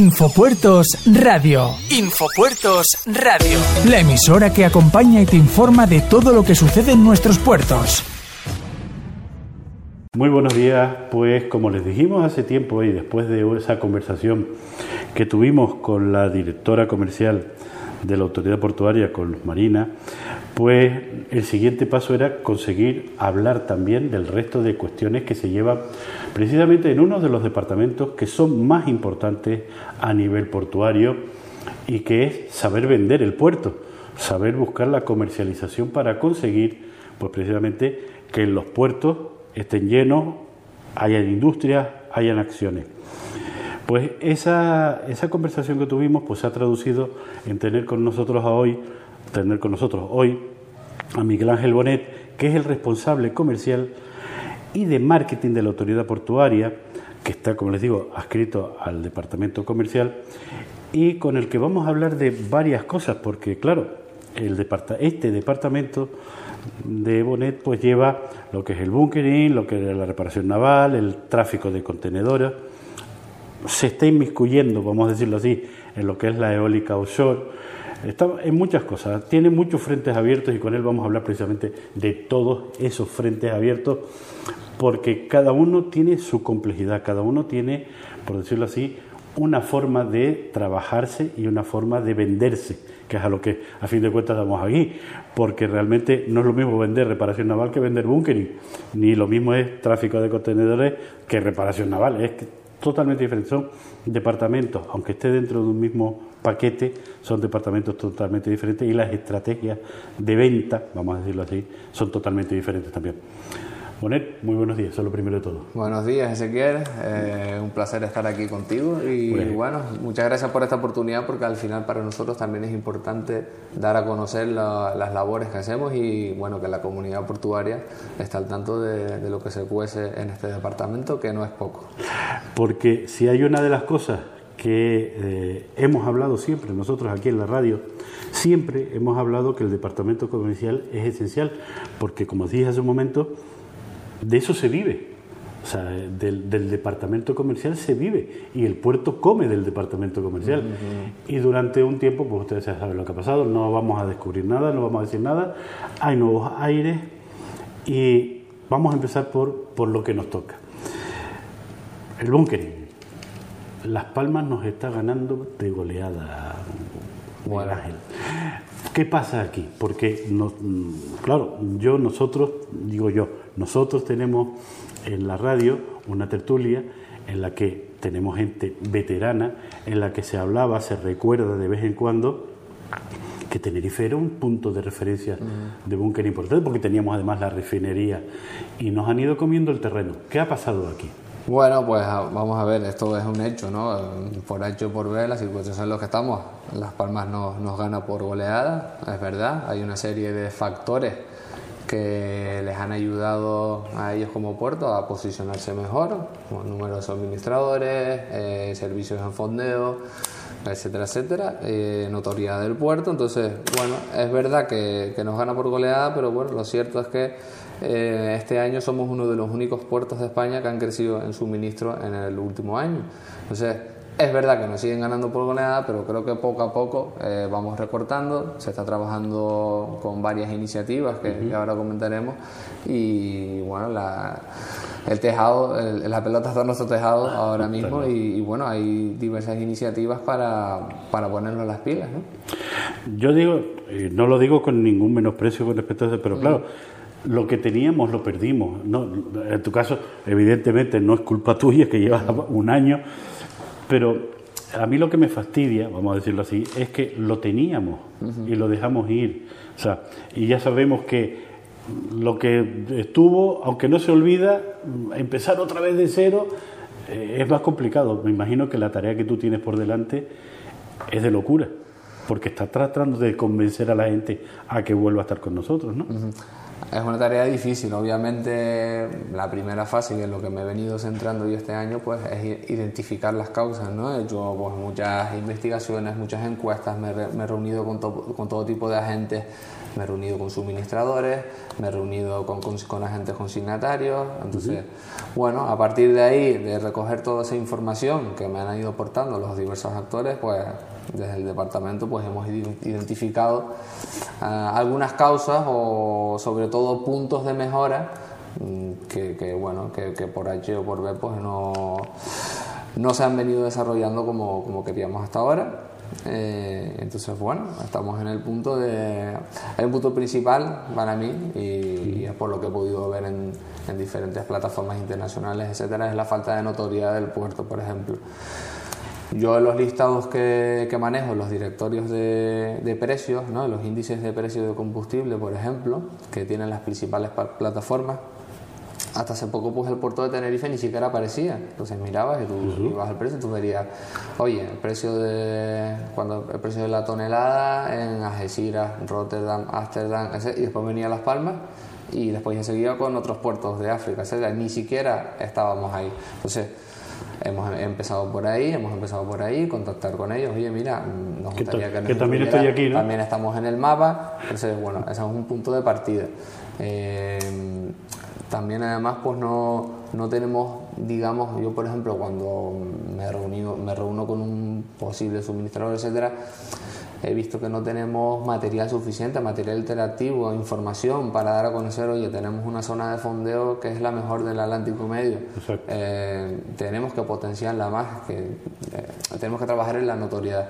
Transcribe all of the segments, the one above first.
Infopuertos Radio. Infopuertos Radio. La emisora que acompaña y te informa de todo lo que sucede en nuestros puertos. Muy buenos días, pues como les dijimos hace tiempo y después de esa conversación que tuvimos con la directora comercial de la autoridad portuaria, con Marina, pues el siguiente paso era conseguir hablar también del resto de cuestiones que se llevan precisamente en uno de los departamentos que son más importantes a nivel portuario y que es saber vender el puerto, saber buscar la comercialización para conseguir pues precisamente que los puertos estén llenos, hayan industrias, hayan acciones. Pues esa, esa conversación que tuvimos pues se ha traducido en tener con nosotros hoy, tener con nosotros hoy a Miguel Ángel Bonet, que es el responsable comercial y de marketing de la autoridad portuaria, que está, como les digo, adscrito al departamento comercial y con el que vamos a hablar de varias cosas, porque claro, el este departamento de Bonet pues lleva lo que es el bunkering, lo que es la reparación naval, el tráfico de contenedores, se está inmiscuyendo, vamos a decirlo así, en lo que es la eólica offshore, Está en muchas cosas, tiene muchos frentes abiertos y con él vamos a hablar precisamente de todos esos frentes abiertos, porque cada uno tiene su complejidad, cada uno tiene, por decirlo así, una forma de trabajarse y una forma de venderse, que es a lo que a fin de cuentas estamos aquí, porque realmente no es lo mismo vender reparación naval que vender bunkering, ni lo mismo es tráfico de contenedores que reparación naval, es totalmente diferente, son departamentos, aunque esté dentro de un mismo paquete, son departamentos totalmente diferentes y las estrategias de venta, vamos a decirlo así, son totalmente diferentes también. Bonet, muy buenos días, eso es lo primero de todo. Buenos días, Ezequiel. Eh, un placer estar aquí contigo y bueno, muchas gracias por esta oportunidad porque al final para nosotros también es importante dar a conocer las labores que hacemos y bueno, que la comunidad portuaria está al tanto de, lo que se cuece en este departamento, que no es poco. Porque si hay una de las cosas que eh, hemos hablado siempre nosotros aquí en la radio, siempre hemos hablado que el departamento comercial es esencial, porque como dije hace un momento, de eso se vive. O sea, del, departamento comercial se vive y el puerto come del departamento comercial. Y durante un tiempo, pues ustedes ya saben lo que ha pasado, no vamos a descubrir nada, no vamos a decir nada, hay nuevos aires y vamos a empezar por, por lo que nos toca. El bunkering. Las Palmas nos está ganando de goleada, Ángel. ¿Qué pasa aquí? Porque, claro, yo, nosotros, digo yo, nosotros tenemos en la radio una tertulia en la que tenemos gente veterana, en la que se hablaba, se recuerda de vez en cuando que Tenerife era un punto de referencia de búnker importante porque teníamos además la refinería y nos han ido comiendo el terreno. ¿Qué ha pasado aquí? Bueno, pues ah, vamos a ver, esto es un hecho, ¿no? Por hecho por ver, las circunstancias en las que estamos. Las Palmas nos, nos gana por goleada, es verdad. Hay una serie de factores que les han ayudado a ellos como puerto a posicionarse mejor, como de suministradores, eh, servicios en fondeo, etcétera, etcétera, eh, notoriedad del puerto. Entonces, bueno, es verdad que, que, nos gana por goleada, pero bueno, lo cierto es que eh, este año somos uno de los únicos puertos de España que han crecido en suministro en el último año. Entonces, es verdad que nos siguen ganando por goleada, pero creo que poco a poco eh, vamos recortando. Se está trabajando con varias iniciativas que, ahora comentaremos. Y bueno, la, el tejado, la pelota está en nuestro tejado ah, ahora mismo. Y, bueno, hay diversas iniciativas para, para ponernos las pilas. ¿no? Yo digo, no lo digo con ningún menosprecio con respecto a eso, pero claro lo que teníamos lo perdimos. No, en tu caso, evidentemente, no es culpa tuya que llevas un año pero a mí lo que me fastidia, vamos a decirlo así, es que lo teníamos y lo dejamos ir. O sea, y ya sabemos que lo que estuvo, aunque no se olvida, empezar otra vez de cero eh, es más complicado. Me imagino que la tarea que tú tienes por delante es de locura, porque estás tratando de convencer a la gente a que vuelva a estar con nosotros, ¿no? Es una tarea difícil, obviamente la primera fase, que es lo que me he venido centrando yo este año, pues es identificar las causas, ¿no? He hecho pues, muchas investigaciones, muchas encuestas, me, he reunido con, con todo tipo de agentes me he reunido con suministradores, me he reunido con, con, agentes consignatarios. Entonces, bueno, a partir de ahí, de recoger toda esa información que me han ido aportando los diversos actores, pues desde el departamento pues hemos identificado ah, algunas causas o sobre todo puntos de mejora mm, que, bueno, que, por H o por B pues no, no se han venido desarrollando como, como queríamos hasta ahora eh, entonces, bueno, estamos en el punto de. el punto principal para mí, y, es por lo que he podido ver en, en, diferentes plataformas internacionales, etcétera, es la falta de notoriedad del puerto, por ejemplo. Yo en los listados que, que manejo, los directorios de, de precios, ¿no? los índices de precio de combustible, por ejemplo, que tienen las principales plataformas, hasta hace poco pues el puerto de Tenerife ni siquiera aparecía. Entonces mirabas y tú ibas al precio y tú verías, oye, el precio de cuando el precio de la tonelada en Algeciras, Rotterdam, Ámsterdam, y después venía Las Palmas y después ya seguía con otros puertos de África, etc. Ni siquiera estábamos ahí. Entonces, hemos empezado por ahí, hemos empezado por ahí, contactar con ellos, oye, mira, nos gustaría que, que también estoy aquí, ¿no? También estamos en el mapa, entonces, bueno, ese es un punto de partida. Eh, también además pues no, no, tenemos, digamos, yo por ejemplo cuando me, reunido, me reúno con un posible suministrador, etcétera, he visto que no tenemos material suficiente, material interactivo, información para dar a conocer, oye, tenemos una zona de fondeo que es la mejor del Atlántico Medio. Eh, tenemos que potenciarla más, que, eh, tenemos que trabajar en la notoriedad.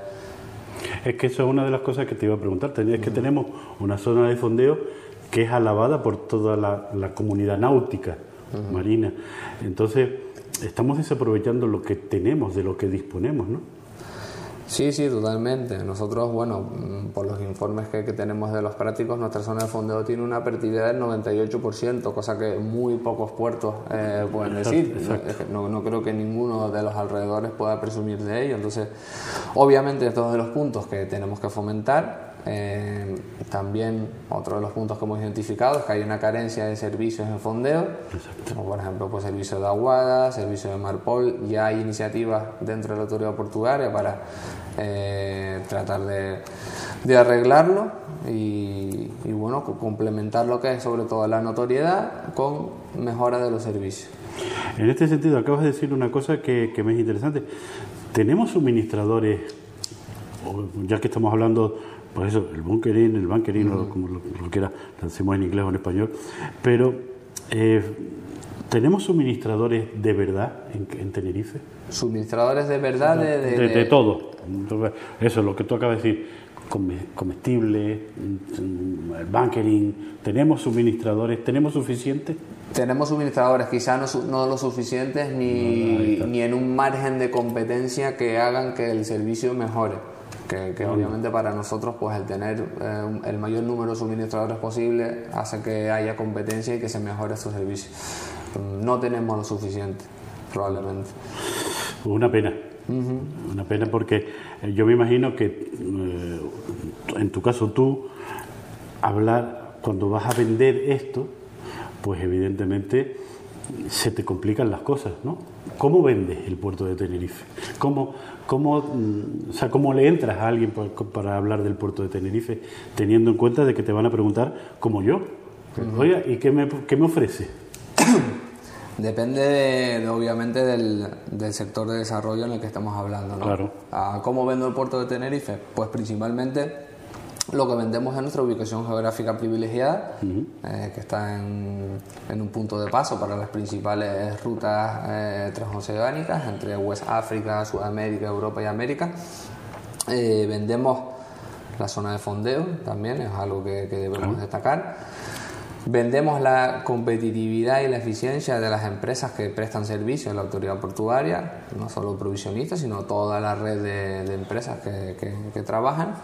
Es que eso es una de las cosas que te iba a preguntar. Es que tenemos una zona de fondeo que es alabada por toda la, comunidad náutica marina. Entonces, estamos desaprovechando lo que tenemos, de lo que disponemos, ¿no? Sí, sí, totalmente. Nosotros, bueno, mm, por los informes que, tenemos de los prácticos, nuestra zona de fondeo tiene una pertividad del 98%, cosa que muy pocos puertos eh, pueden decir. No, no, creo que ninguno de los alrededores pueda presumir de ello. Entonces, obviamente, estos son de los puntos que tenemos que fomentar eh, también otro de los puntos que hemos identificado es que hay una carencia de servicios en fondeo, como por ejemplo pues, servicio de aguada, servicio de Marpol, ya hay iniciativas dentro de la autoridad portuaria para eh, tratar de, arreglarlo y, bueno, complementar lo que es sobre todo la notoriedad con mejora de los servicios. En este sentido, acabas de decir una cosa que, que me es interesante. ¿Tenemos suministradores, ya que estamos hablando por eso, el bunkering, el bunkering, como lo, quiera, lo hacemos en inglés o en español, pero eh, ¿tenemos suministradores de verdad en, Tenerife? Suministradores de verdad de, de, todo. eso es lo que tú acabas de decir, comestible, el bunkering, ¿tenemos suministradores? ¿Tenemos suficientes? Tenemos suministradores, quizá no, no lo suficientes ni, ni en un margen de competencia que hagan que el servicio mejore que, obviamente para nosotros pues el tener eh, el mayor número de suministradores posible hace que haya competencia y que se mejore estos servicios. No tenemos lo suficiente, probablemente. Una pena. Una pena porque eh, yo me imagino que eh, en tu caso tú hablar cuando vas a vender esto, pues evidentemente se te complican las cosas, ¿no? ¿Cómo vendes el puerto de Tenerife? ¿Cómo, ¿Cómo, mm, o sea, ¿Cómo le entras a alguien para hablar del puerto de Tenerife, teniendo en cuenta de que te van a preguntar, como yo, oiga, ¿y qué me, qué me ofrece? Depende, de, obviamente, del, del, sector de desarrollo en el que estamos hablando. ¿no? Claro. ¿Cómo vendo el puerto de Tenerife? Pues principalmente lo que vendemos es nuestra ubicación geográfica privilegiada, eh, que está en, en, un punto de paso para las principales rutas eh, transoceánicas entre West África, Sudamérica, Europa y América. Eh, vendemos la zona de fondeo también, es algo que, debemos destacar. Vendemos la competitividad y la eficiencia de las empresas que prestan servicio a la autoridad portuaria, no solo provisionistas, sino toda la red de, empresas que, que trabajan.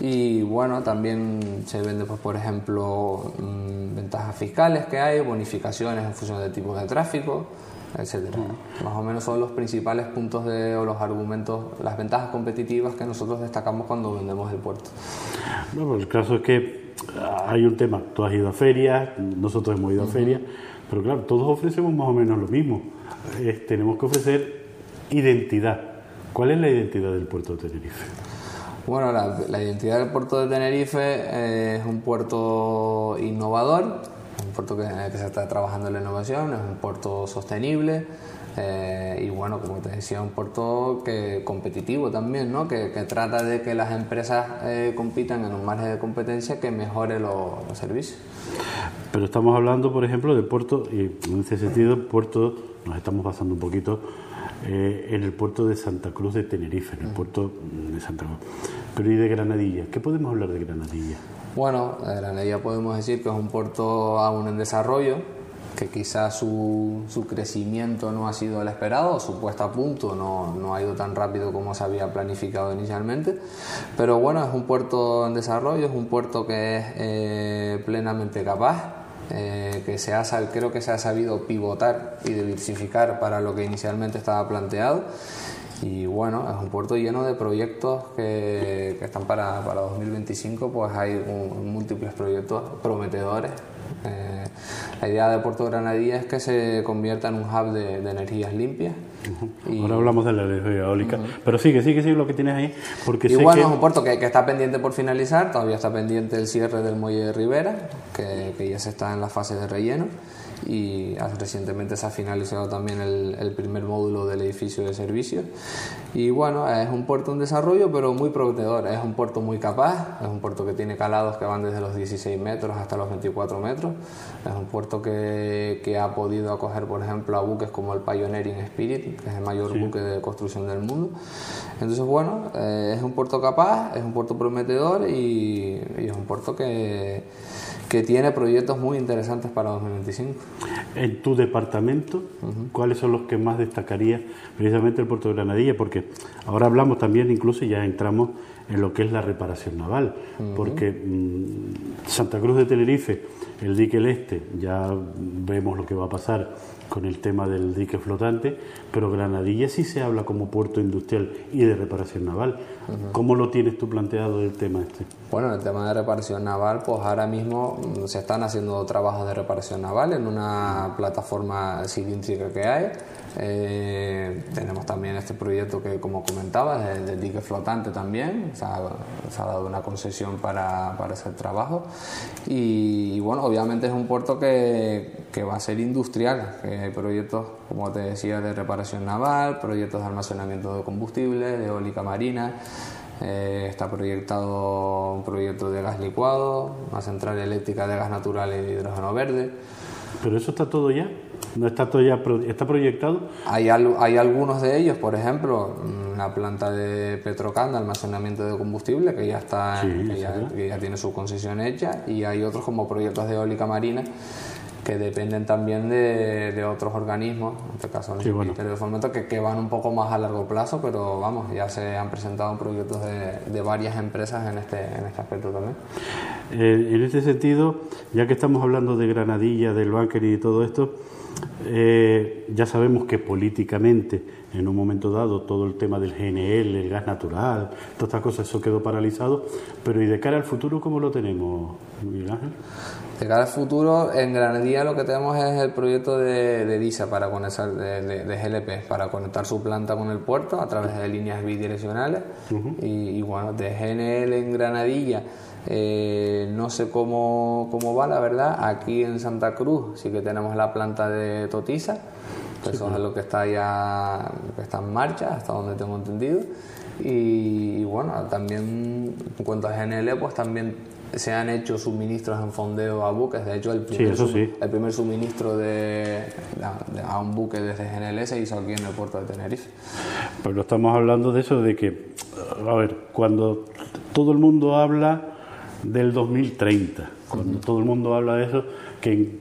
Y bueno, también se vende, pues, por ejemplo, mm, ventajas fiscales que hay, bonificaciones en función de tipos de tráfico. etcétera. Más o menos son los principales puntos de, o los argumentos, las ventajas competitivas que nosotros destacamos cuando vendemos el puerto. No, pues el caso es que hay un tema, tú has ido a ferias, nosotros hemos ido a ferias, pero claro, todos ofrecemos más o menos lo mismo. tenemos que ofrecer identidad. ¿Cuál es la identidad del puerto de Tenerife? Bueno, la, identidad del puerto de Tenerife eh, es un puerto innovador, un puerto que, que, se está trabajando en la innovación, es un puerto sostenible eh, y bueno, como te decía, un puerto que, competitivo también, ¿no? que, trata de que las empresas eh, compitan en un margen de competencia que mejore los servicios. Pero estamos hablando, por ejemplo, de puerto, y en ese sentido, puerto, nos estamos basando un poquito eh, en el puerto de Santa Cruz de Tenerife, en el puerto de Santa Cruz. Pero ¿y de Granadilla? ¿Qué podemos hablar de Granadilla? Bueno, de Granadilla podemos decir que es un puerto aún en desarrollo, que quizás su, su, crecimiento no ha sido el esperado, su puesta a punto no, no, ha ido tan rápido como se había planificado inicialmente, pero bueno, es un puerto en desarrollo, es un puerto que es eh, plenamente capaz eh, que se ha, creo que se ha sabido pivotar y diversificar para lo que inicialmente estaba planteado. Y bueno, es un puerto lleno de proyectos que, que están para, para, 2025, pues hay múltiples proyectos prometedores. Eh, la idea de Puerto Granadilla es que se convierta en un hub de, de energías limpias Ahora hablamos de la energía eólica, pero sigue, sigue, sigue lo que tienes ahí. Porque y bueno, es un puerto que, está pendiente por finalizar, todavía está pendiente el cierre del muelle de Rivera, que, que ya se está en la fase de relleno y recientemente se ha finalizado también el, primer módulo del edificio de servicios. Y bueno, es un puerto en desarrollo, pero muy prometedor. Es un puerto muy capaz, es un puerto que tiene calados que van desde los 16 metros hasta los 24 metros. Es un puerto que, que ha podido acoger, por ejemplo, a buques como el Pioneering Spirit, que es el mayor buque de construcción del mundo. Entonces, bueno, eh, es un puerto capaz, es un puerto prometedor y es un puerto que que tiene proyectos muy interesantes para 2025. En tu departamento, ¿cuáles son los que más destacaría precisamente el puerto de Granadilla? Porque ahora hablamos también, incluso ya entramos en lo que es la reparación naval, porque mm, Santa Cruz de Tenerife, el dique el este, ya vemos lo que va a pasar con el tema del dique flotante, pero Granadilla sí se habla como puerto industrial y de reparación naval. ¿Cómo lo tienes tú planteado el tema este? Bueno, el tema de reparación naval, pues ahora mismo mm, se están haciendo trabajos de reparación naval en una plataforma cilíndrica que hay. Eh, tenemos también este proyecto que, como comentaba, del, dique flotante también. Se ha, dado una concesión para, para ese trabajo. Y, bueno, obviamente es un puerto que, que va a ser industrial. Que hay proyectos, como te decía, de reparación naval, proyectos de almacenamiento de combustible, de eólica marina. Eh, está proyectado un proyecto de gas licuado, una central eléctrica de gas natural y de hidrógeno verde. ¿Pero eso está todo ya? ¿No está todo ya está proyectado? Hay, hay algunos de ellos, por ejemplo, la planta de Petrocan de almacenamiento de combustible que ya está ya, que ya tiene su concesión hecha y hay otros como proyectos de eólica marina que dependen también de, de, otros organismos, en este caso el Ministerio de Fomento, que, que, van un poco más a largo plazo, pero vamos, ya se han presentado proyectos de, de varias empresas en este, en este aspecto también. Eh, en este sentido, ya que estamos hablando de Granadilla, del Banker y todo esto, eh, ya sabemos que políticamente, en un momento dado, todo el tema del GNL, el gas natural, todas estas cosas, eso quedó paralizado, pero ¿y de cara al futuro cómo lo tenemos, Miguel Ángel? De cara al futuro, en Granadilla lo que tenemos es el proyecto de, de DISA para conectar, de, de, GLP, para conectar su planta con el puerto a través de líneas bidireccionales. y, bueno, de GNL en Granadilla, eh, no sé cómo, cómo, va, la verdad. Aquí en Santa Cruz sí que tenemos la planta de Totiza, que eso es lo que está ya que está en marcha, hasta donde tengo entendido. Y, y bueno, también en cuanto a GNL, pues también se han hecho suministros en fondeo a buques. De hecho, el primer, el primer suministro de, a un buque desde GNL se hizo aquí en el puerto de Tenerife. Pero estamos hablando de eso, de que, a ver, cuando todo el mundo habla del 2030, cuando todo el mundo habla de eso, que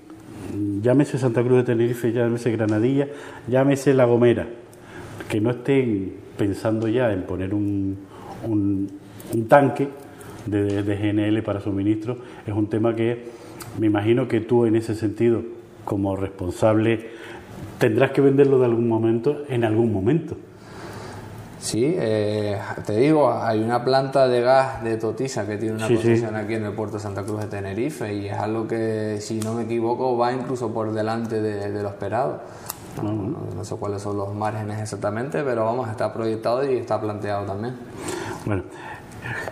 llámese Santa Cruz de Tenerife, llámese Granadilla, llámese La Gomera, que no estén pensando ya en poner un, un, un tanque de, GNL para suministro, es un tema que me imagino que tú en ese sentido, como responsable tendrás que venderlo de algún momento en algún momento. Sí, eh, te digo, hay una planta de gas de Totisa que tiene una Sí, aquí en el puerto de Santa Cruz de Tenerife y es algo que, si no me equivoco, va incluso por delante de, de lo esperado. No, no- no sé cuáles son los márgenes exactamente, pero vamos, está proyectado y está planteado también. Bueno,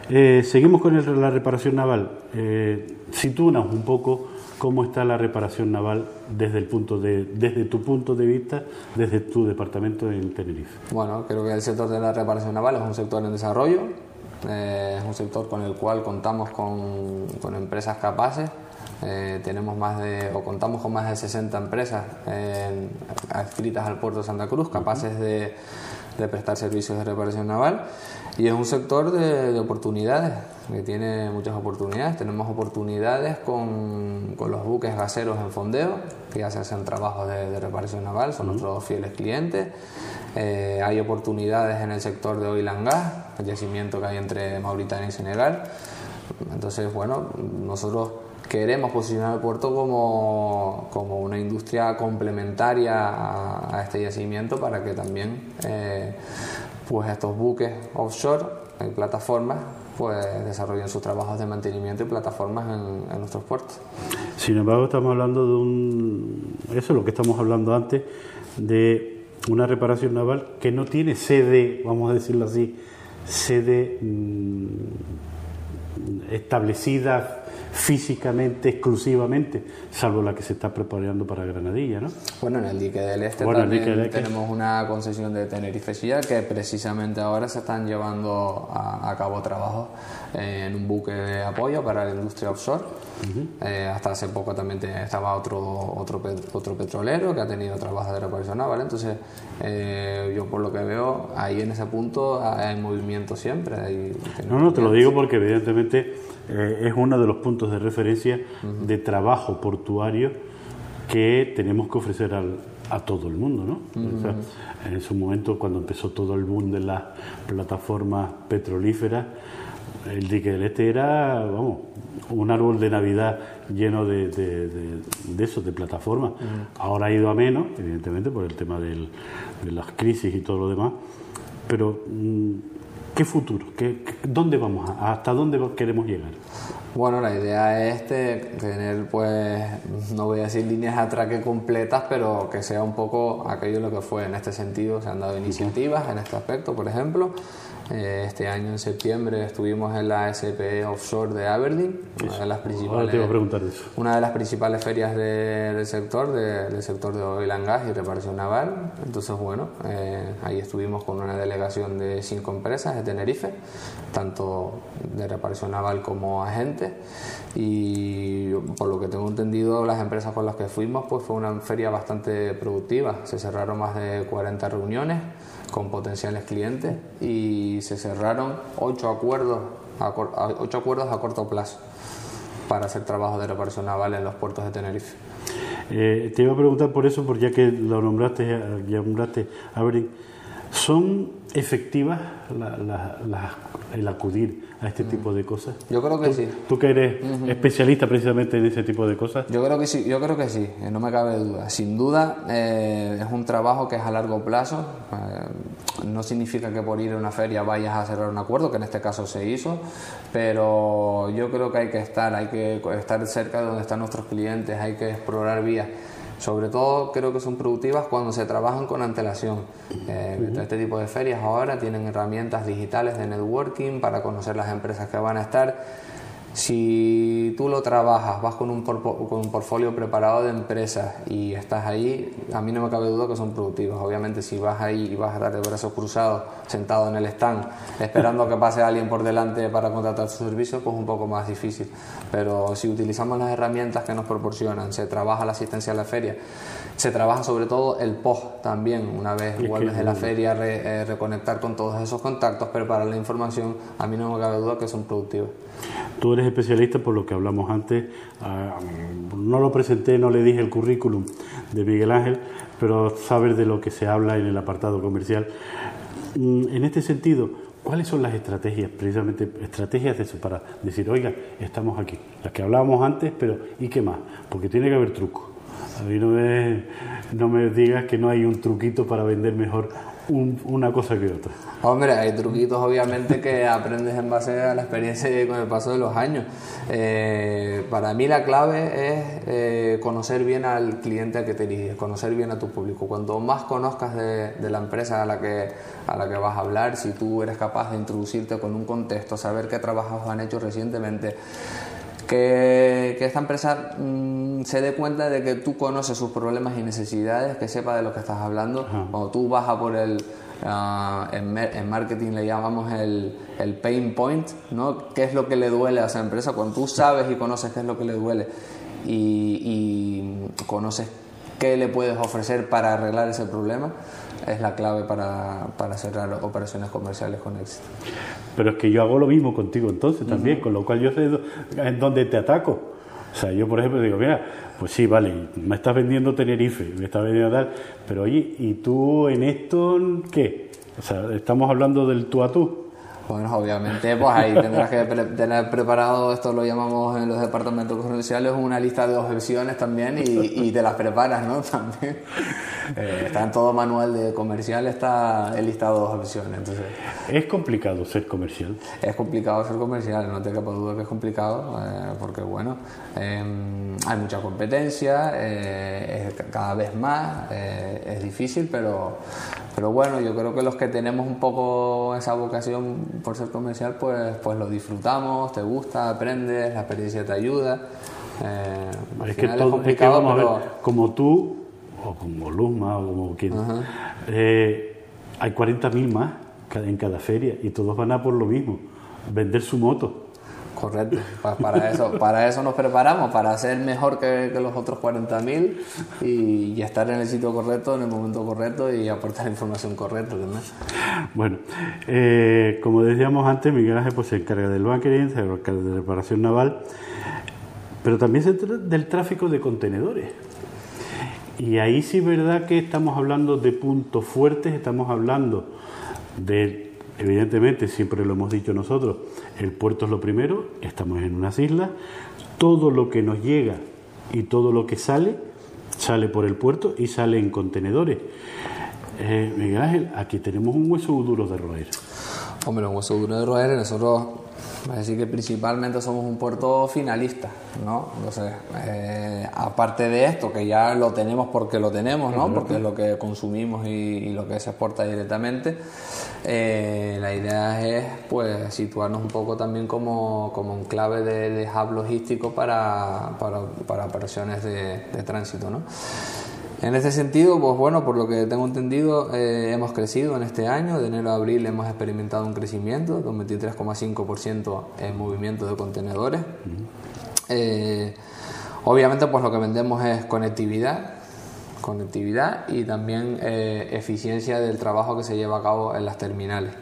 eh, seguimos con el- la reparación naval. Eh, sitúanos un poco cómo está la reparación naval desde el punto de, desde tu punto de vista, desde tu departamento en Tenerife. Bueno, creo que el sector de la reparación naval es un sector en desarrollo, eh, es un sector con el cual contamos con, con empresas capaces. eh, tenemos más de, o contamos con más de 60 empresas eh, adscritas al puerto de Santa Cruz capaces de, de prestar servicios de reparación naval y es un sector de, de oportunidades que tiene muchas oportunidades. Tenemos oportunidades con, con los buques gaseros en fondeo que ya se hacen trabajos de, de reparación naval son nuestros fieles clientes. Eh, hay oportunidades en el sector de oil and gas, el yacimiento que hay entre Mauritania y Senegal. Entonces, bueno, nosotros queremos posicionar el puerto como, como una industria complementaria a, a este yacimiento para que también eh, pues estos buques offshore en plataformas pues desarrollen sus trabajos de mantenimiento y plataformas en, en nuestros puertos. Sin embargo, estamos hablando de un. Eso es lo que estamos hablando antes, de una reparación naval que no tiene sede, vamos a decirlo así, sede mm, establecida físicamente, exclusivamente, salvo la que se está preparando para Granadilla, ¿no? Bueno, en el dique del Este Bueno, también del Este. tenemos una concesión de Tenerife Silla que precisamente ahora se están llevando a, a cabo trabajos eh, en un buque de apoyo para la industria offshore. Eh, hasta hace poco también te- estaba otro, otro, otro petrolero que ha tenido trabajos de reparación naval. Entonces, eh, yo por lo que veo, ahí en ese punto hay movimiento siempre. hay- No, no, te lo digo porque evidentemente eh, es uno de los puntos de referencia de trabajo portuario que tenemos que ofrecer al- a todo el mundo, ¿no? O sea, en su momento, cuando empezó todo el boom de las plataformas petrolíferas, el dique del Este era, vamos, un árbol de Navidad lleno de, de, de, de eso, de plataformas. Ahora ha ido a menos, evidentemente, por el tema del- de las crisis y todo lo demás, pero mm, ¿qué futuro? ¿Qué, qué- ¿Dónde vamos? a- ¿Hasta dónde queremos llegar? Bueno, la idea es este, tener, pues, no voy a decir líneas de atraque completas, pero que sea un poco aquello lo que fue en este sentido. Se han dado iniciativas en este aspecto, por ejemplo. Eh, Este año en septiembre estuvimos en la SPE Offshore de Aberdeen, una de las principales te iba a preguntar eso. una de las principales ferias de- del sector, de- del sector de oil and gas y reparación naval. Entonces, bueno, eh, ahí estuvimos con una delegación de cinco empresas de Tenerife, tanto de reparación naval como agentes. Y por lo que tengo entendido, las empresas con las que fuimos, pues fue una feria bastante productiva. Se cerraron más de 40 reuniones con potenciales clientes y se cerraron ocho acuerdos a, cor- a- ocho acuerdos a corto plazo para hacer trabajo de reparación naval en los puertos de Tenerife. Eh, te iba a preguntar por eso, porque ya que lo nombraste, eh, ya nombraste ¿son efectivas la- la- la- el acudir a este tipo de cosas? Yo creo que Tú- sí. Tú que eres especialista precisamente en ese tipo de cosas, Yo creo que sí, yo creo que sí, eh, no me cabe duda. Sin duda eh, es un trabajo que es a largo plazo. eh, no significa que por ir a una feria vayas a cerrar un acuerdo, que en este caso se hizo, pero yo creo que hay que estar, hay que estar cerca de donde están nuestros clientes, hay que explorar vías. Sobre todo creo que son productivas cuando se trabajan con antelación. Eh, Este tipo de ferias ahora tienen herramientas digitales de networking para conocer las empresas que van a estar. Si tú lo trabajas, vas con un, con un portfolio preparado de empresas y estás ahí, a mí no me cabe duda que son productivas. Obviamente, si vas ahí y vas a estar de brazos cruzados, sentado en el stand, esperando a que pase alguien por delante para contratar su servicio, pues un poco más difícil. Pero si utilizamos las herramientas que nos proporcionan, se trabaja la asistencia a la feria, se trabaja sobre todo el post también, una vez vuelves de la feria, re- eh, reconectar con todos esos contactos, preparar la información, a mí no me cabe duda que son productivas. tú eres especialista por lo que hablamos antes. ah, no lo presenté, no le dije el currículum de Miguel Ángel, pero sabes de lo que se habla en el apartado comercial. Mm, En este sentido, ¿cuáles son las estrategias, precisamente estrategias de eso, para decir, oiga, estamos aquí? Las que hablábamos antes, pero ¿y qué más? Porque tiene que haber truco. A mí no me, no me digas que no hay un truquito para vender mejor una cosa que otra. Hombre, hay truquitos obviamente que aprendes en base a la experiencia y con el paso de los años. Eh, para mí la clave es eh, conocer bien al cliente a que te diriges, conocer bien a tu público. Cuanto más conozcas de, la empresa a la, que, a la que vas a hablar, si tú eres capaz de introducirte con un contexto, saber qué trabajos han hecho recientemente, que, esta empresa mm, se dé cuenta de que tú conoces sus problemas y necesidades, que sepa de lo que estás hablando. Cuando tú vas a por el, Ah, en, marketing le llamamos el, el, pain point, ¿no? ¿Qué es lo que le duele a esa empresa? Cuando tú sabes y conoces qué es lo que le duele y, conoces qué le puedes ofrecer para arreglar ese problema, es la clave para, para, cerrar operaciones comerciales con éxito. Pero es que yo hago lo mismo contigo entonces también, con lo cual yo sé en dónde te ataco. O sea, yo por ejemplo digo, mira, pues sí, vale, me estás vendiendo Tenerife, me estás vendiendo tal, pero oye, ¿y tú en esto qué? O sea, estamos hablando del tú a tú. Bueno, obviamente, pues ahí tendrás que tener preparado, esto lo llamamos en los departamentos comerciales, una lista de objeciones también y, y te las preparas, ¿no? También. Eh, está en todo manual de comercial, está el listado de objeciones. Entonces, ¿Es complicado ser comercial? Es complicado ser comercial, no te quepa duda que es complicado, eh, porque bueno, em, hay mucha competencia, eh, cada vez más, es difícil, pero, pero bueno, yo creo que los que tenemos un poco esa vocación por ser comercial, pues, pues lo disfrutamos, te gusta, aprendes, la experiencia te ayuda. Eh, es que todo, es complicado, como tú, o como Luzma, o como quien, eh, hay 40.000 más en cada feria y todos van a por lo mismo, vender su moto. Correcto, para eso, para eso nos preparamos, para ser mejor que, los otros 40.000 y, y estar en el sitio correcto, en el momento correcto y aportar información correcta Bueno, eh, como decíamos antes, Miguel Ángel pues, se encarga del bunkering, se encarga de reparación naval, pero también se trata del tráfico de contenedores. Y ahí sí es verdad que estamos hablando de puntos fuertes, estamos hablando de Evidentemente, siempre lo hemos dicho nosotros, el puerto es lo primero, estamos en unas islas, todo lo que nos llega y todo lo que sale, sale por el puerto y sale en contenedores. Eh, Miguel Ángel, aquí tenemos un hueso duro de roer. Hombre, un hueso duro de roer, nosotros decir, que principalmente somos un puerto finalista, ¿no? Entonces, eh, aparte de esto, que ya lo tenemos porque lo tenemos, ¿no? Porque es lo que consumimos y, lo que se exporta directamente, eh, la idea es, pues, situarnos un poco también como, como enclave de, de hub logístico para, para, para operaciones de, de tránsito, ¿no? En este sentido, pues bueno, por lo que tengo entendido, eh, hemos crecido en este año. De enero a abril hemos experimentado un crecimiento de un 23,5% en movimiento de contenedores. Eh, obviamente, pues lo que vendemos es conectividad, conectividad y también eh, eficiencia del trabajo que se lleva a cabo en las terminales.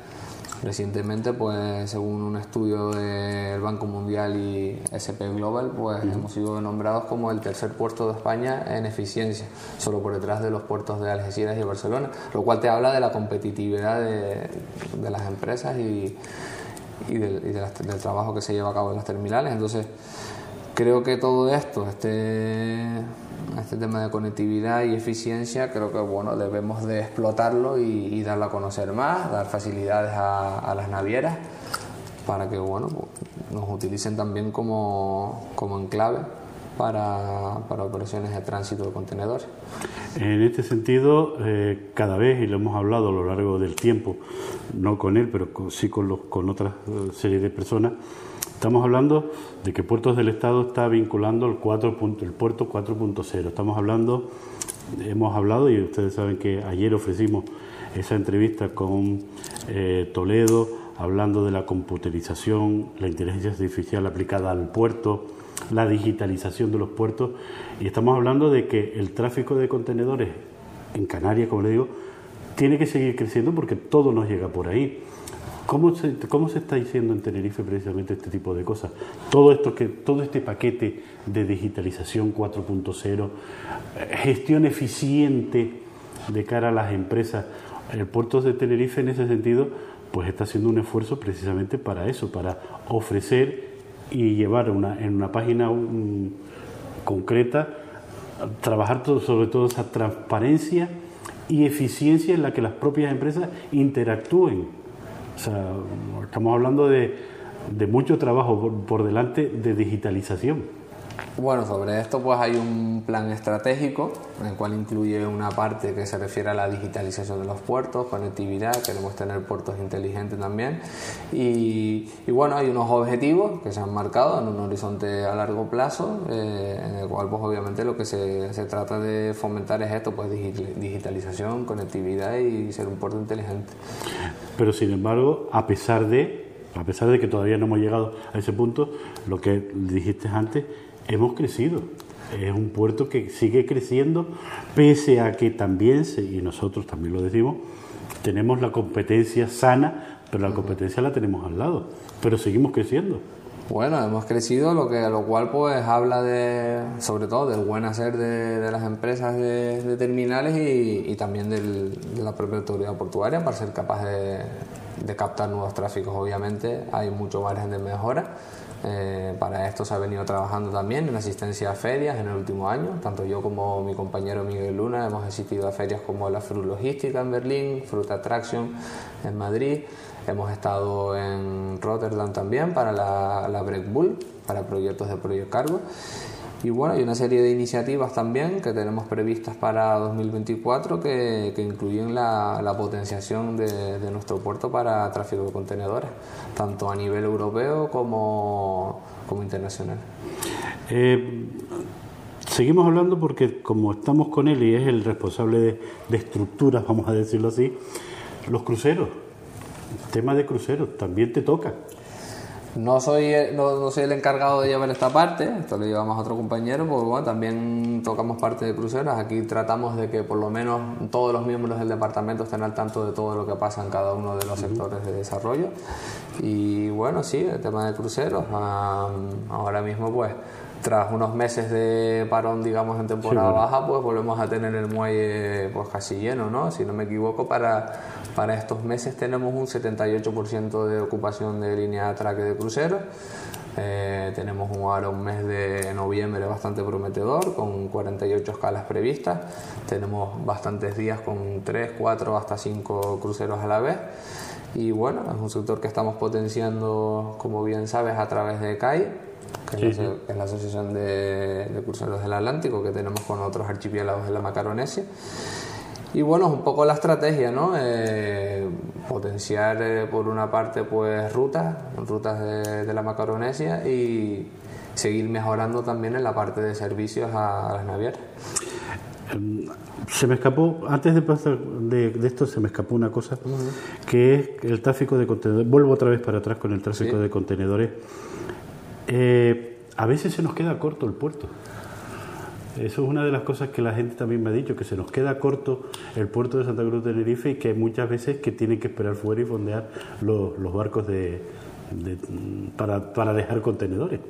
Recientemente, pues según un estudio del Banco Mundial y SP Global, pues hemos sido nombrados como el tercer puerto de España en eficiencia, solo por detrás de los puertos de Algeciras y Barcelona, lo cual te habla de la competitividad de, las empresas y, del, del trabajo que se lleva a cabo en las terminales. Entonces, creo que todo esto, este este tema de conectividad y eficiencia, creo que bueno, debemos de explotarlo y, darlo a conocer más, dar facilidades a, las navieras para que bueno, nos utilicen también como, como enclave para, para, operaciones de tránsito de contenedores. En este sentido, eh, cada vez, y lo hemos hablado a lo largo del tiempo, no con él, pero sí con, los, con otra eh, serie de personas, Estamos hablando de que Puertos del Estado está vinculando el, 4. el puerto 4.0. Estamos hablando, hemos hablado, y ustedes saben que ayer ofrecimos esa entrevista con eh, Toledo, hablando de la computerización, la inteligencia artificial aplicada al puerto, la digitalización de los puertos, y estamos hablando de que el tráfico de contenedores en Canarias, como le digo, tiene que seguir creciendo porque todo nos llega por ahí. ¿Cómo se, ¿Cómo se está diciendo en Tenerife precisamente este tipo de cosas? Todo, esto que, todo este paquete de digitalización 4.0, eh, gestión eficiente de cara a las empresas. El puerto de Tenerife en ese sentido pues está haciendo un esfuerzo precisamente para eso, para ofrecer y llevar una, en una página concreta trabajar sobre todo esa transparencia y eficiencia en la que las propias empresas interactúen. Sea, estamos hablando de, mucho trabajo por delante de digitalización. Bueno, sobre esto pues hay un plan estratégico, en el cual incluye una parte que se refiere a la digitalización de los puertos, conectividad, queremos tener puertos inteligentes también. Y, bueno, hay unos objetivos que se han marcado en un horizonte a largo plazo, eh, en el cual pues obviamente lo que se, se, trata de fomentar es esto, pues digitalización, conectividad y ser un puerto inteligente. Pero sin embargo, a pesar de, a pesar de que todavía no hemos llegado a ese punto, lo que dijiste antes, hemos crecido. Es un puerto que sigue creciendo, pese a que también, y nosotros también lo decimos, tenemos la competencia sana, pero la competencia la tenemos al lado, pero seguimos creciendo. Bueno, hemos crecido, lo que lo cual pues habla de, sobre todo del buen hacer de, las empresas de, terminales y, también de la propia autoridad portuaria para ser capaz de, de captar nuevos tráficos. Obviamente hay mucho margen de mejora eh, para esto se ha venido trabajando también en asistencia a ferias en el último año. Tanto yo como mi compañero Miguel Luna hemos asistido a ferias como la Fruit Logística en Berlín, Fruit Attraction en Madrid. Hemos estado en Rotterdam también para la, la Break Bull, para proyectos de Proyecto Cargo. Y bueno, hay una serie de iniciativas también que tenemos previstas para 2024 que, que incluyen la, la potenciación de, de, nuestro puerto para tráfico de contenedores, tanto a nivel europeo como, como internacional. Eh, seguimos hablando porque como estamos con él y es el responsable de, de estructuras, vamos a decirlo así, los cruceros, el tema de cruceros, también te toca. No soy, no, soy el encargado de llevar esta parte, esto lo llevamos a otro compañero, porque bueno, también tocamos parte de cruceros. Aquí tratamos de que por lo menos todos los miembros del departamento estén al tanto de todo lo que pasa en cada uno de los sectores de desarrollo. Y bueno, sí, el tema de cruceros, ahora mismo pues tras unos meses de parón, digamos, en temporada baja, pues volvemos a tener el muelle pues casi lleno, ¿no? Si no me equivoco, para, para estos meses tenemos un 78% de ocupación de línea de atraque de cruceros. Eh, tenemos un, ahora un mes de noviembre bastante prometedor, con 48 escalas previstas. Tenemos bastantes días con 3, 4, hasta 5 cruceros a la vez. Y bueno, es un sector que estamos potenciando, como bien sabes, a través de CAI que, es, la, Asociación de, Cruceros del Atlántico que tenemos con otros archipiélagos de la Macaronesia. Y bueno, es un poco la estrategia, ¿no? Eh, potenciar eh, por una parte pues rutas, rutas de, la Macaronesia y seguir mejorando también en la parte de servicios a, las navieras. Em, se me escapó, antes de pasar de, esto, se me escapó una cosa, que es el tráfico de contenedores. Vuelvo otra vez para atrás con el tráfico de contenedores. Eh, a veces se nos queda corto el puerto. Eso es una de las cosas que la gente también me ha dicho, que se nos queda corto el puerto de Santa Cruz de Tenerife y que muchas veces que tienen que esperar fuera y fondear los, barcos de, para, dejar contenedores.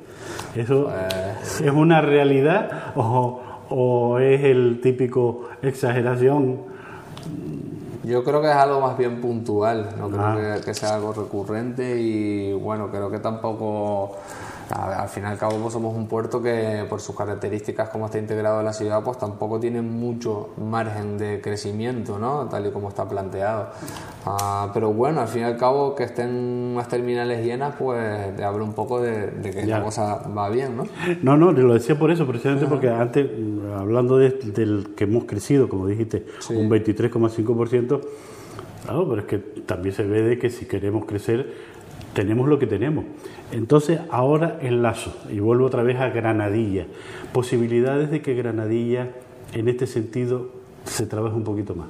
¿Eso pues es una realidad o, es el típico exageración? Yo creo que es algo más bien puntual, no creo ah. que, que sea algo recurrente y bueno, creo que tampoco al fin y al cabo pues, somos un puerto que por sus características como está integrado en la ciudad pues tampoco tiene mucho margen de crecimiento ¿no? tal y como está planteado ah, pero bueno al fin y al cabo que estén más terminales llenas pues te habla un poco de, que la cosa va bien ¿no? no no lo decía por eso precisamente porque antes hablando del que hemos crecido como dijiste un 23,5% claro pero es que también se ve de que si queremos crecer tenemos lo que tenemos. Entonces, ahora enlazo y vuelvo otra vez a Granadilla. Posibilidades de que Granadilla, en este sentido, se trabaje un poquito más.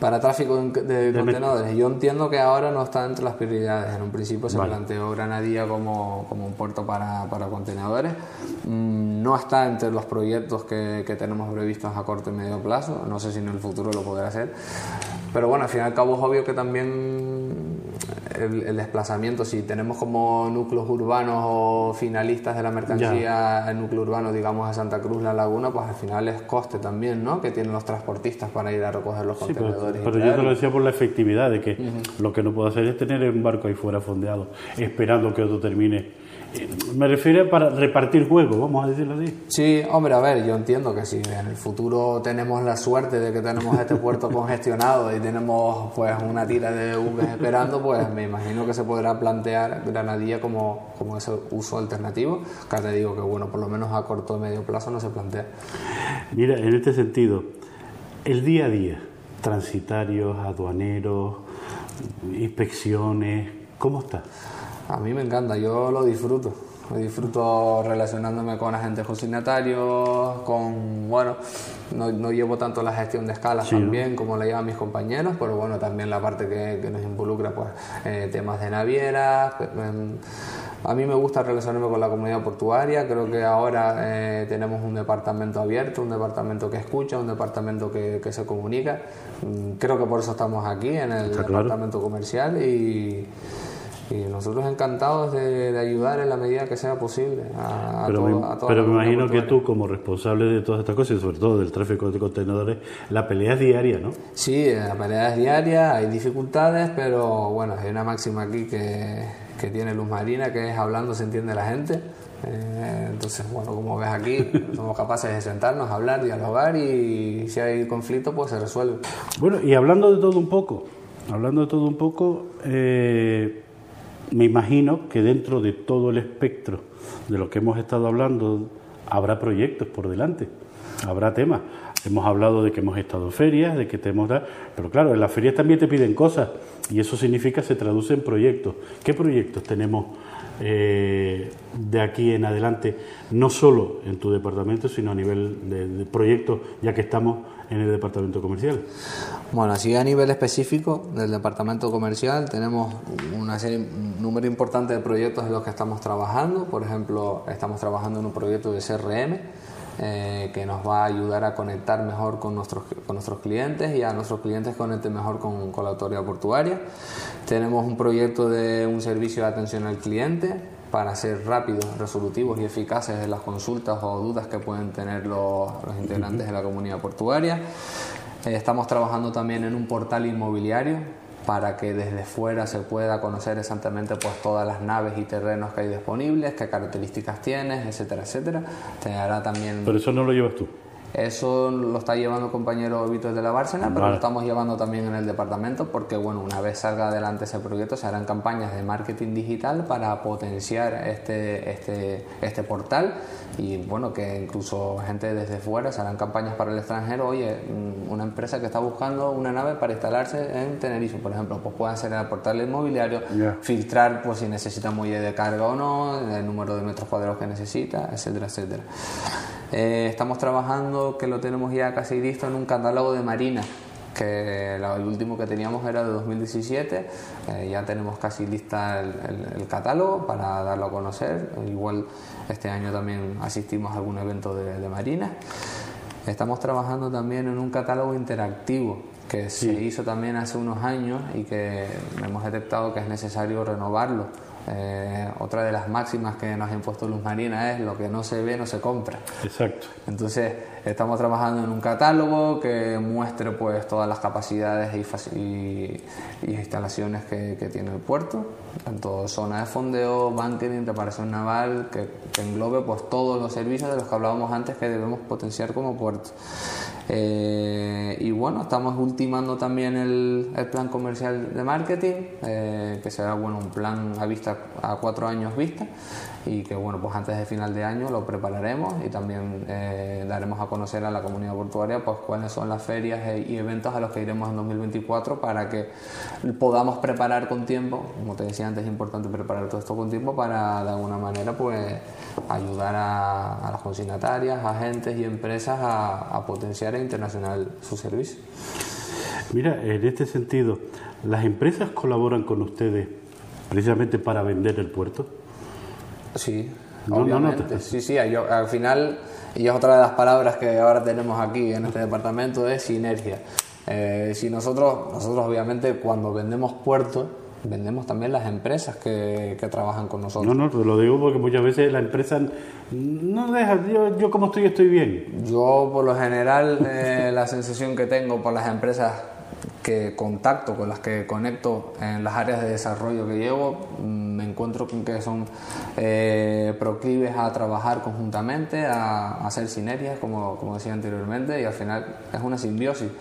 Para tráfico de, contenedores, yo entiendo que ahora no está entre las prioridades. En un principio se planteó Granadilla como, como un puerto para, para contenedores. Mm, no está entre los proyectos que, que, tenemos previstos a corto y medio plazo. No sé si en el futuro lo podrá hacer. Pero bueno, al fin y al cabo es obvio que también el, desplazamiento, si tenemos como núcleos urbanos o finalistas de la mercancía el núcleo urbano, digamos, a Santa Cruz, La Laguna, pues al final es coste también, ¿no? Que tienen los transportistas para ir a recoger los contenedores. pero, yo te lo decía por la efectividad, de que lo que no puedo hacer es tener un barco ahí fuera fondeado, esperando que otro termine Me refiero para repartir juegos, vamos a decirlo así. Sí, hombre, a ver, yo entiendo que si en el futuro tenemos la suerte de que tenemos este puerto congestionado y tenemos pues una tira de V esperando, pues me imagino que se podrá plantear Granadilla como, como ese uso alternativo. Acá te digo que, bueno, por lo menos a corto o medio plazo no se plantea. Mira, en este sentido, el día a día, transitarios, aduaneros, inspecciones, ¿cómo está? A mí me encanta, yo lo disfruto. Me disfruto relacionándome con agentes consignatarios, con, bueno, no, no llevo tanto la gestión de escalas también como la llevan mis compañeros, pero bueno, también la parte que, que nos involucra, pues, eh, temas de navieras. pues, em, a mí me gusta relacionarme con la comunidad portuaria, creo que ahora eh, tenemos un departamento abierto, un departamento que escucha, un departamento que, que se comunica. Mm, Creo que por eso estamos aquí en el Está claro. departamento comercial y, y nosotros encantados de, de ayudar en la medida que sea posible a, a Pero, todo- me, a toda pero la me imagino que tú, como responsable de todas estas cosas y sobre todo del tráfico de contenedores, la pelea es diaria, ¿no? Sí, la pelea es diaria, hay dificultades, pero bueno, hay una máxima aquí que, que tiene Luz Marina, que es hablando se entiende la gente. Eh, entonces, bueno, como ves aquí, somos capaces de sentarnos, hablar, dialogar y si hay conflicto, pues se resuelve. Bueno, y hablando de todo un poco, hablando de todo un poco, eh, me imagino que dentro de todo el espectro de lo que hemos estado hablando, habrá proyectos por delante, habrá temas. Hemos hablado de que hemos estado en ferias, de que tenemos... da- Pero claro, en las ferias también te piden cosas y eso significa se traduce en proyectos. ¿Qué proyectos tenemos eh, de aquí en adelante, no solo en tu departamento, sino a nivel de proyectos, ya que estamos en el departamento comercial? Bueno, así a nivel específico del departamento comercial tenemos una serie, un número importante de proyectos en los que estamos trabajando. Por ejemplo, estamos trabajando en un proyecto de CRM eh, que nos va a ayudar a conectar mejor con nuestros, clientes y a nuestros clientes conecten mejor con, con la autoridad portuaria. Tenemos un proyecto de un servicio de atención al cliente para ser rápidos, resolutivos y eficaces en las consultas o dudas que pueden tener los, los integrantes de la comunidad portuaria. Eh, Estamos trabajando también en un portal inmobiliario para que desde fuera se pueda conocer exactamente pues todas las naves y terrenos que hay disponibles, qué características tienes, etcétera, etcétera. Te hará también Pero eso no lo llevas tú. Eso lo está llevando el compañero Víctor de la Bárcena, pero Vale. lo estamos llevando también en el departamento porque, bueno, una vez salga adelante ese proyecto, se harán campañas de marketing digital para potenciar este, este, este portal y, bueno, que incluso gente desde fuera se harán campañas para el extranjero. Oye, mm, una empresa que está buscando una nave para instalarse en Tenerife, por ejemplo, pues puede hacer en el portal inmobiliario, filtrar pues si necesita muelle de carga o no, el número de metros cuadrados que necesita, etcétera, etcétera. Eh, estamos trabajando, que lo tenemos ya casi listo, en un catálogo de marina, que el último que teníamos era de 2017, eh, ya tenemos casi lista el, el- el catálogo para darlo a conocer, igual este año también asistimos a algún evento de, de marina. Estamos trabajando también en un catálogo interactivo que se hizo también hace unos años y que hemos detectado que es necesario renovarlo. Eh, otra de las máximas que nos ha impuesto Luz Marina es lo que no se ve no se compra. Exacto. Entonces estamos trabajando en un catálogo que muestre pues todas las capacidades y, y- y instalaciones que, que tiene el puerto, tanto zona de fondeo, bunkering, reparación naval, que, que englobe pues todos los servicios de los que hablábamos antes que debemos potenciar como puerto. Eh, y bueno, estamos ultimando también el, el plan comercial de marketing, eh, que será bueno, un plan a vista a cuatro años vista y que bueno, pues antes de final de año lo prepararemos y también eh, daremos a conocer a la comunidad portuaria pues cuáles son las ferias e- y eventos a los que iremos en 2024 para que podamos preparar con tiempo, como te decía antes es importante preparar todo esto con tiempo para de alguna manera pues ayudar a, las consignatarias, agentes y empresas a, a potenciar e internacional su servicio. Mira, en este sentido, ¿las empresas colaboran con ustedes precisamente para vender el puerto? Sí, No, no, no, obviamente. te- Sí, sí, yo- al final, y es otra de las palabras que ahora tenemos aquí en este departamento, es sinergia. Eh, si nosotros, nosotros obviamente cuando vendemos puertos, vendemos también las empresas que, que trabajan con nosotros. No, no, te lo digo porque muchas veces la empresa no deja, yo, yo como estoy estoy bien. Yo, por lo general, eh, la sensación que tengo por las empresas que contacto, con las que conecto en las áreas de desarrollo que llevo, mm, me encuentro con que son eh, proclives a trabajar conjuntamente, a, hacer sinergias, como, como decía anteriormente, y al final es una simbiosis.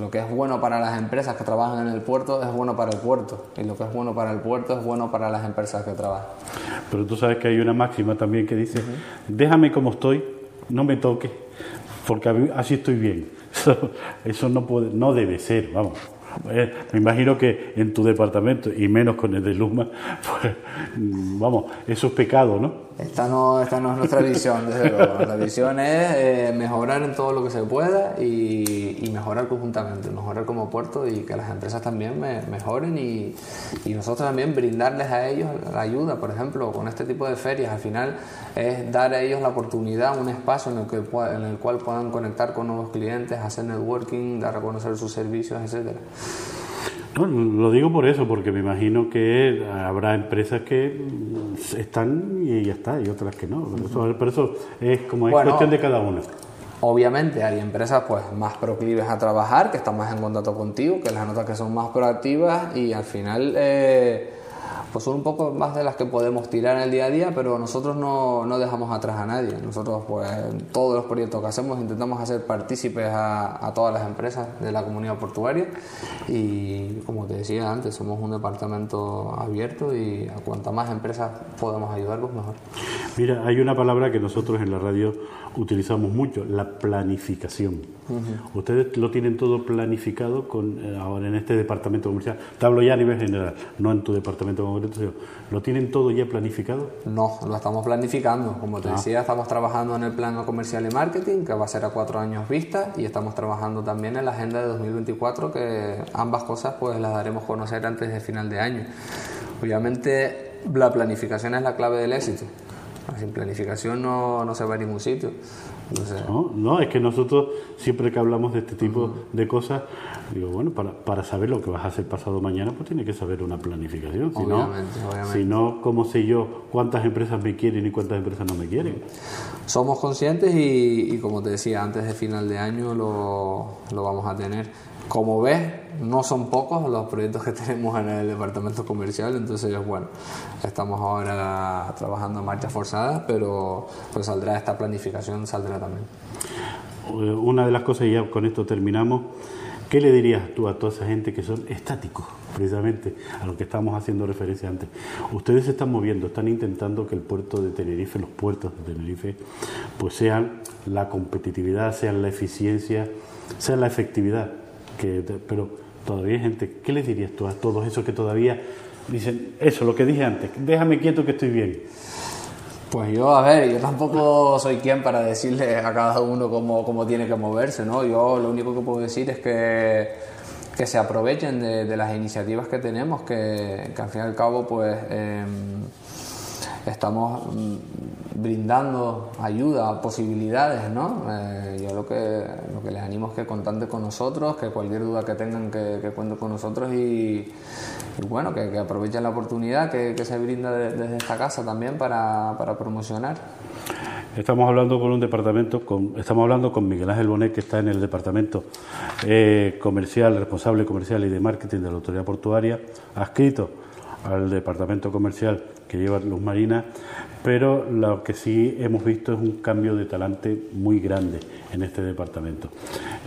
Lo que es bueno para las empresas que trabajan en el puerto es bueno para el puerto y lo que es bueno para el puerto es bueno para las empresas que trabajan. Pero tú sabes que hay una máxima también que dice, déjame como estoy, no me toques, porque así estoy bien. Eso, no, puede, no debe ser, vamos. Eh, me imagino que en tu departamento, y menos con el de Luma, pues, vamos, eso es pecado, ¿no? Esta no, esta no es nuestra visión, desde luego. La visión es eh, mejorar en todo lo que se pueda y, mejorar conjuntamente, mejorar como puerto y que las empresas también mejoren y, y, nosotros también brindarles a ellos la ayuda, por ejemplo, con este tipo de ferias. Al final es dar a ellos la oportunidad, un espacio en el, que, en el cual puedan conectar con nuevos clientes, hacer networking, dar a conocer sus servicios, etcétera. Lo digo por eso, porque me imagino que habrá empresas que están y ya está, y otras que no. Pero eso, es como es cuestión de cada una. Obviamente hay empresas pues más proclives a trabajar, que están más en contacto contigo, que las notas que son más proactivas y al final eh, pues son un poco más de las que podemos tirar en el día a día, pero nosotros no, no dejamos atrás a nadie. Nosotros, pues, en todos los proyectos que hacemos intentamos hacer partícipes a, a, todas las empresas de la comunidad portuaria y, como te decía antes, somos un departamento abierto y a cuanta más empresas podamos ayudarlos, mejor. Mira, hay una palabra que nosotros en la radio utilizamos mucho, la planificación. Ustedes lo tienen todo planificado con, eh, ahora en este departamento comercial. Te hablo ya a nivel general, no en tu departamento concreto. ¿Lo tienen todo ya planificado? No, lo estamos planificando. Como te ah. decía, estamos trabajando en el plan comercial y marketing, que va a ser a cuatro años vista, y estamos trabajando también en la agenda de 2024, que ambas cosas pues las daremos a conocer antes del final de año. Obviamente, la planificación es la clave del éxito. Sin planificación no, no se va a ningún sitio. No, no, es que nosotros siempre que hablamos de este tipo de cosas, digo, bueno, para, para, saber lo que vas a hacer pasado mañana, pues tiene que saber una planificación. Si obviamente, no, obviamente. Si no, ¿cómo sé yo cuántas empresas me quieren y cuántas empresas no me quieren? Somos conscientes y, y como te decía, antes de final de año lo, lo vamos a tener. Como ves, no son pocos los proyectos que tenemos en el departamento comercial, entonces bueno, estamos ahora trabajando en marchas forzadas, pero pues saldrá esta planificación, saldrá también. Eh, una de las cosas, y ya con esto terminamos, ¿qué le dirías tú a toda esa gente que son estáticos, precisamente, a lo que estábamos haciendo referencia antes? Ustedes se están moviendo, están intentando que el puerto de Tenerife, los puertos de Tenerife, pues sean la competitividad, sean la eficiencia, sean la efectividad pero todavía hay gente, ¿qué les dirías tú a todos esos que todavía dicen eso, lo que dije antes, déjame quieto que estoy bien? Pues yo, a ver, yo tampoco soy quien para decirle a cada uno cómo, cómo tiene que moverse, ¿no? Yo lo único que puedo decir es que, que se aprovechen de, las iniciativas que tenemos, que, al fin y al cabo, pues... Em, estamos mm, brindando ayuda, posibilidades, ¿no? Eh, yo lo que, lo que les animo es que contante con nosotros, que cualquier duda que tengan que, cuenten con nosotros y, bueno, que, aprovechen la oportunidad que, se brinda desde esta casa también para, para, promocionar. Estamos hablando con un departamento, con, estamos hablando con Miguel Ángel Bonet, que está en el departamento eh, comercial, responsable comercial y de marketing de la Autoridad Portuaria, adscrito al departamento comercial que lleva Luz Marina, pero lo que sí hemos visto es un cambio de talante muy grande en este departamento.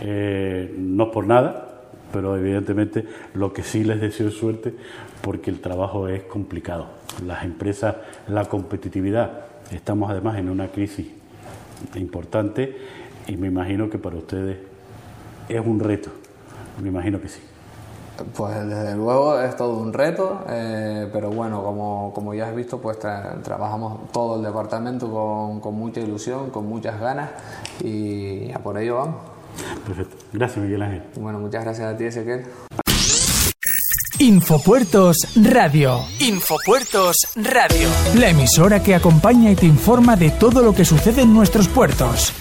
Eh, no por nada, pero evidentemente lo que sí les deseo suerte porque el trabajo es complicado. Las empresas, la competitividad, estamos además en una crisis importante y me imagino que para ustedes es un reto, me imagino que sí. Pues desde luego es todo un reto, eh, pero bueno, como, como, ya has visto, pues trabajamos todo el departamento con, con, mucha ilusión, con muchas ganas y a por ello vamos. Perfecto. Gracias, Miguel Ángel. Bueno, muchas gracias a ti, Ezequiel. Infopuertos Radio. Infopuertos Radio. La emisora que acompaña y te informa de todo lo que sucede en nuestros puertos.